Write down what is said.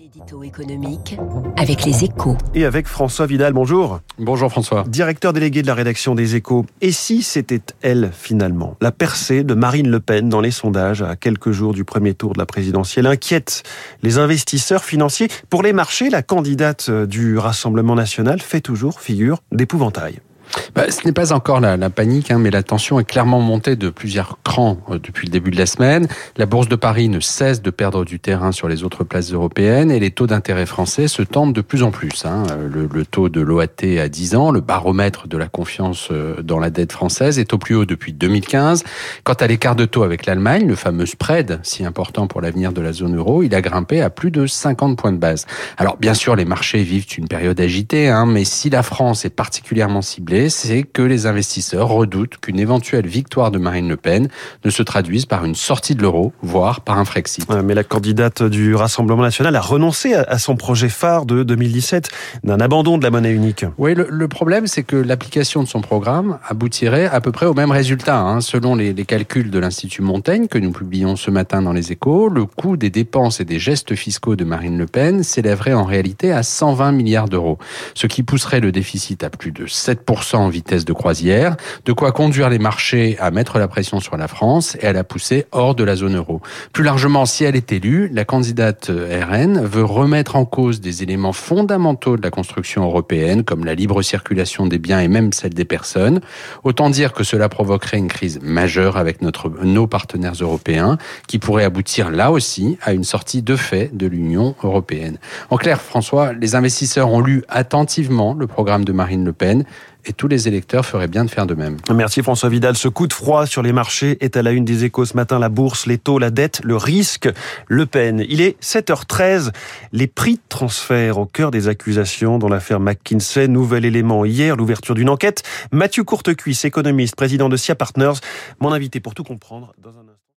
L'édito économique avec les échos. Et avec François Vidal, bonjour. Bonjour François. Directeur délégué de la rédaction des échos. Et si c'était elle, finalement? La percée de Marine Le Pen dans les sondages à quelques jours du premier tour de la présidentielle inquiète les investisseurs financiers. Pour les marchés, la candidate du Rassemblement national fait toujours figure d'épouvantail. Bah, ce n'est pas encore la, panique, hein, mais la tension est clairement montée de plusieurs crans euh, depuis le début de la semaine. La bourse de Paris ne cesse de perdre du terrain sur les autres places européennes et les taux d'intérêt français se tendent de plus en plus. Hein. Le, le, taux de l'OAT à 10 ans, le baromètre de la confiance euh, dans la dette française, est au plus haut depuis 2015. Quant à l'écart de taux avec l'Allemagne, le fameux spread, si important pour l'avenir de la zone euro, il a grimpé à plus de 50 points de base. Alors bien sûr, les marchés vivent une période agitée, hein, mais si la France est particulièrement ciblée, c'est que les investisseurs redoutent qu'une éventuelle victoire de Marine Le Pen ne se traduise par une sortie de l'euro, voire par un Frexit. Mais la candidate du Rassemblement national a renoncé à son projet phare de 2017 d'un abandon de la monnaie unique. Oui, le, le problème, c'est que l'application de son programme aboutirait à peu près au même résultat. Hein. Selon les, les calculs de l'Institut Montaigne que nous publions ce matin dans les échos, le coût des dépenses et des gestes fiscaux de Marine Le Pen s'élèverait en réalité à 120 milliards d'euros, ce qui pousserait le déficit à plus de 7% en vitesse de croisière, de quoi conduire les marchés à mettre la pression sur la France et à la pousser hors de la zone euro. Plus largement, si elle est élue, la candidate RN veut remettre en cause des éléments fondamentaux de la construction européenne, comme la libre circulation des biens et même celle des personnes. Autant dire que cela provoquerait une crise majeure avec notre, nos partenaires européens, qui pourrait aboutir là aussi à une sortie de fait de l'Union européenne. En clair, François, les investisseurs ont lu attentivement le programme de Marine Le Pen et tous les électeurs feraient bien de faire de même. Merci François Vidal. Ce coup de froid sur les marchés est à la une des échos ce matin. La bourse, les taux, la dette, le risque, Le Pen. Il est 7h13. Les prix de transfert au cœur des accusations dans l'affaire McKinsey. Nouvel élément hier, l'ouverture d'une enquête. Mathieu Courtecuisse, économiste, président de SIA Partners, mon invité pour tout comprendre dans un instant.